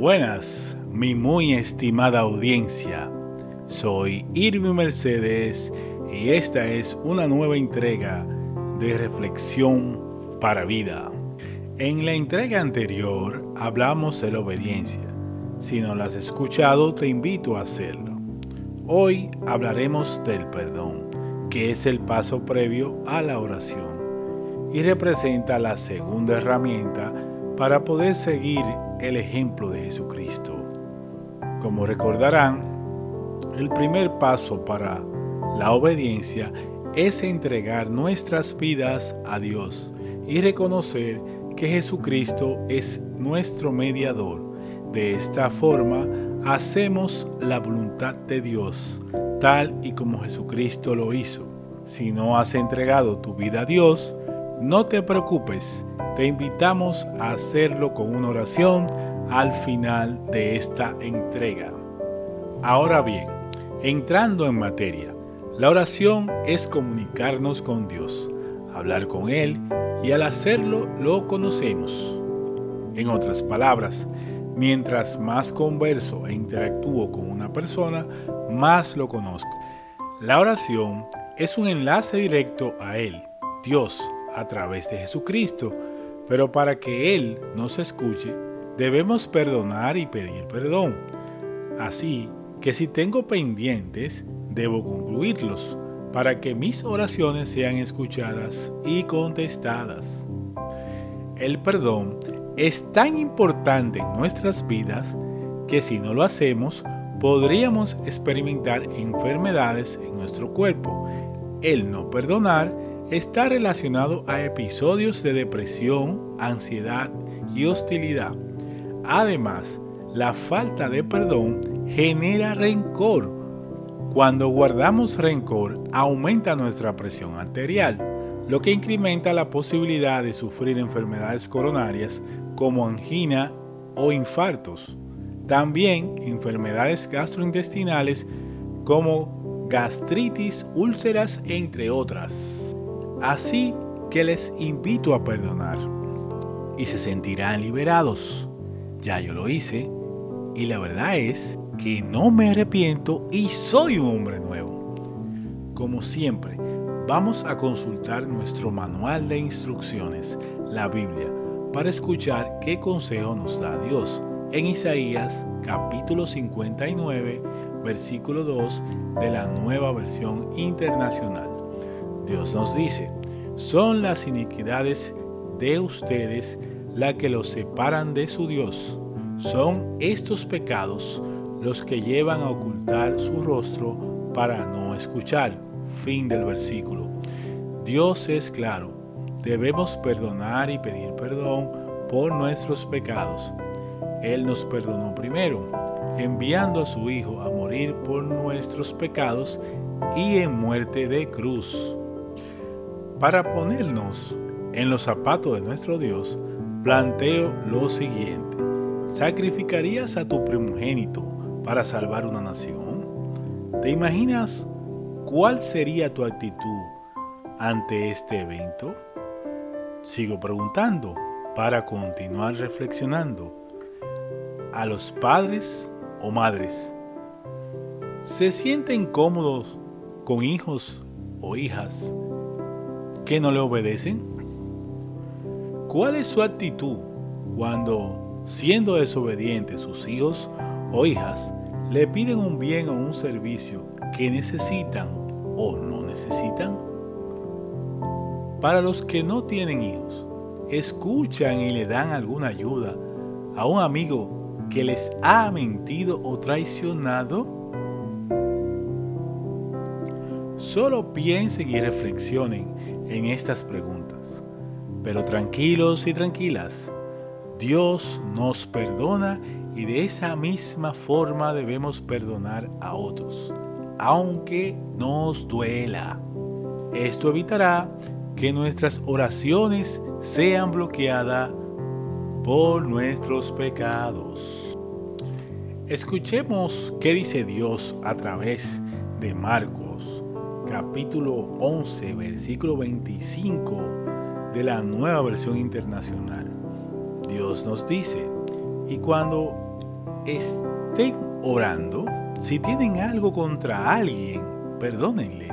Buenas, mi muy estimada audiencia. Soy Irving Mercedes y esta es una nueva entrega de Reflexión para Vida. En la entrega anterior hablamos de la obediencia. Si no la has escuchado, te invito a hacerlo. Hoy hablaremos del perdón, que es el paso previo a la oración y representa la segunda herramienta para poder seguir el ejemplo de Jesucristo. Como recordarán, el primer paso para la obediencia es entregar nuestras vidas a Dios y reconocer que Jesucristo es nuestro mediador. De esta forma, hacemos la voluntad de Dios, tal y como Jesucristo lo hizo. Si no has entregado tu vida a Dios, no te preocupes, te invitamos a hacerlo con una oración al final de esta entrega. Ahora bien, entrando en materia, la oración es comunicarnos con Dios, hablar con Él y al hacerlo lo conocemos. En otras palabras, mientras más converso e interactúo con una persona, más lo conozco. La oración es un enlace directo a Él, Dios, a través de Jesucristo, pero para que Él nos escuche, debemos perdonar y pedir perdón. Así que si tengo pendientes, debo concluirlos para que mis oraciones sean escuchadas y contestadas. El perdón es tan importante en nuestras vidas que si no lo hacemos, podríamos experimentar enfermedades en nuestro cuerpo. El no perdonar está relacionado a episodios de depresión, ansiedad y hostilidad. Además, la falta de perdón genera rencor. Cuando guardamos rencor, aumenta nuestra presión arterial, lo que incrementa la posibilidad de sufrir enfermedades coronarias como angina o infartos. También enfermedades gastrointestinales como gastritis, úlceras, entre otras. Así que les invito a perdonar y se sentirán liberados. Ya yo lo hice y la verdad es que no me arrepiento y soy un hombre nuevo. Como siempre, vamos a consultar nuestro manual de instrucciones, la Biblia, para escuchar qué consejo nos da Dios en Isaías capítulo 59, versículo 2 de la nueva versión internacional. Dios nos dice, son las iniquidades de ustedes las que los separan de su Dios. Son estos pecados los que llevan a ocultar su rostro para no escuchar. Fin del versículo. Dios es claro, debemos perdonar y pedir perdón por nuestros pecados. Él nos perdonó primero, enviando a su Hijo a morir por nuestros pecados y en muerte de cruz. Para ponernos en los zapatos de nuestro Dios, planteo lo siguiente. ¿Sacrificarías a tu primogénito para salvar una nación? ¿Te imaginas cuál sería tu actitud ante este evento? Sigo preguntando para continuar reflexionando. A los padres o madres, ¿se sienten cómodos con hijos o hijas que no le obedecen? ¿Cuál es su actitud cuando, siendo desobedientes sus hijos o hijas, le piden un bien o un servicio que necesitan o no necesitan? Para los que no tienen hijos, escuchan y le dan alguna ayuda a un amigo que les ha mentido o traicionado? Solo piensen y reflexionen en estas preguntas. Pero tranquilos y tranquilas, Dios nos perdona y de esa misma forma debemos perdonar a otros, aunque nos duela. Esto evitará que nuestras oraciones sean bloqueadas por nuestros pecados. Escuchemos qué dice Dios a través de Marcos capítulo 11, versículo 25 de la nueva versión internacional. Dios nos dice, y cuando estén orando, si tienen algo contra alguien, perdónenle,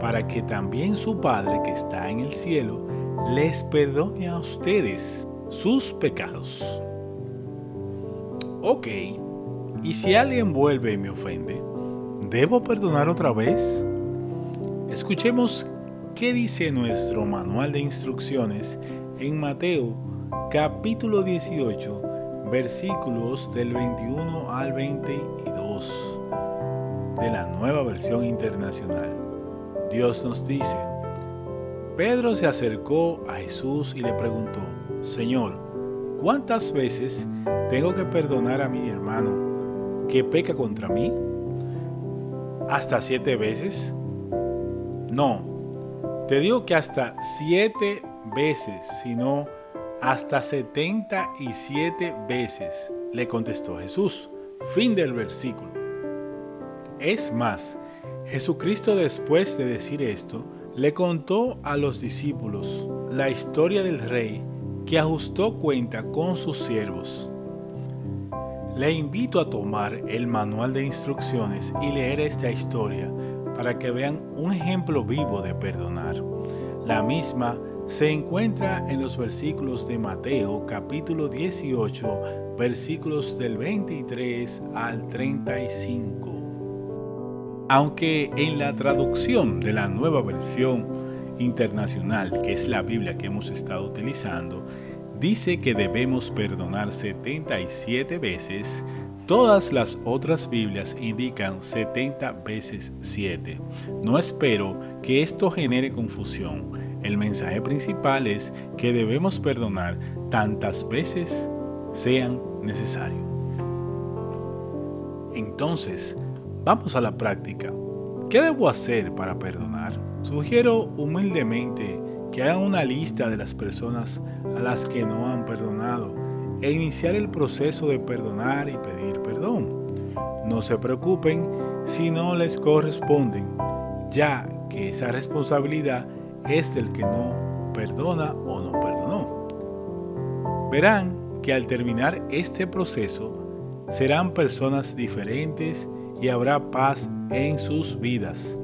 para que también su Padre que está en el cielo les perdone a ustedes sus pecados. Ok, y si alguien vuelve y me ofende, ¿debo perdonar otra vez? Escuchemos qué dice nuestro manual de instrucciones en Mateo capítulo 18 versículos del 21 al 22 de la nueva versión internacional. Dios nos dice, Pedro se acercó a Jesús y le preguntó, Señor, ¿cuántas veces tengo que perdonar a mi hermano que peca contra mí? ¿Hasta siete veces? No, te digo que hasta siete veces, sino hasta 77 veces, le contestó Jesús. Fin del versículo. Es más, Jesucristo después de decir esto, le contó a los discípulos la historia del rey que ajustó cuenta con sus siervos. Le invito a tomar el manual de instrucciones y leer esta historia para que vean un ejemplo vivo de perdonar. La misma se encuentra en los versículos de Mateo capítulo 18 versículos del 23 al 35. Aunque en la traducción de la nueva versión internacional, que es la Biblia que hemos estado utilizando, dice que debemos perdonar 77 veces, Todas las otras Biblias indican 70 veces 7. No espero que esto genere confusión. El mensaje principal es que debemos perdonar tantas veces sean necesarios. Entonces, vamos a la práctica. ¿Qué debo hacer para perdonar? Sugiero humildemente que hagan una lista de las personas a las que no han perdonado e iniciar el proceso de perdonar y pedir perdón. No se preocupen si no les corresponden, ya que esa responsabilidad es del que no perdona o no perdonó. Verán que al terminar este proceso serán personas diferentes y habrá paz en sus vidas.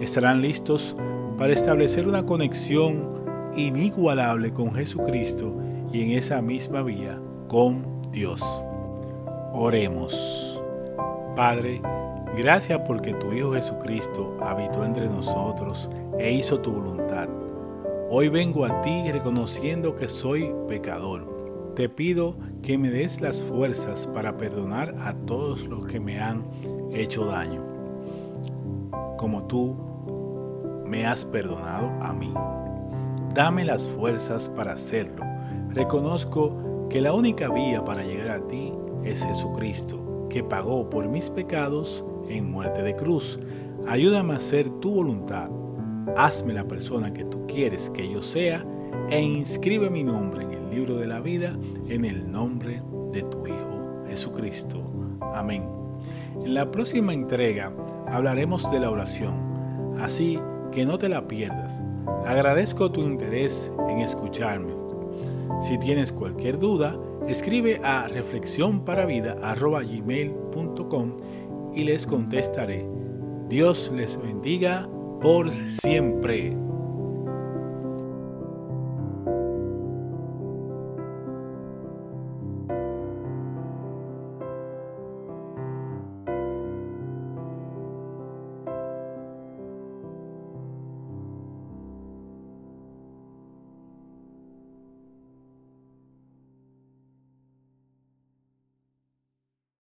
Estarán listos para establecer una conexión inigualable con Jesucristo y en esa misma vía con Dios. Oremos. Padre, gracias porque tu Hijo Jesucristo habitó entre nosotros e hizo tu voluntad. Hoy vengo a ti reconociendo que soy pecador. Te pido que me des las fuerzas para perdonar a todos los que me han hecho daño, como tú me has perdonado a mí. Dame las fuerzas para hacerlo. Reconozco que la única vía para llegar a ti es Jesucristo, que pagó por mis pecados en muerte de cruz. Ayúdame a hacer tu voluntad hazme la persona que tú quieres que yo sea e inscribe mi nombre en el libro de la vida en el nombre de tu Hijo Jesucristo. Amén. En la próxima entrega hablaremos de la oración, así que no te la pierdas. Agradezco tu interés en escucharme. Si tienes cualquier duda, escribe a reflexionparavida.gmail.com y les contestaré. Dios les bendiga por siempre.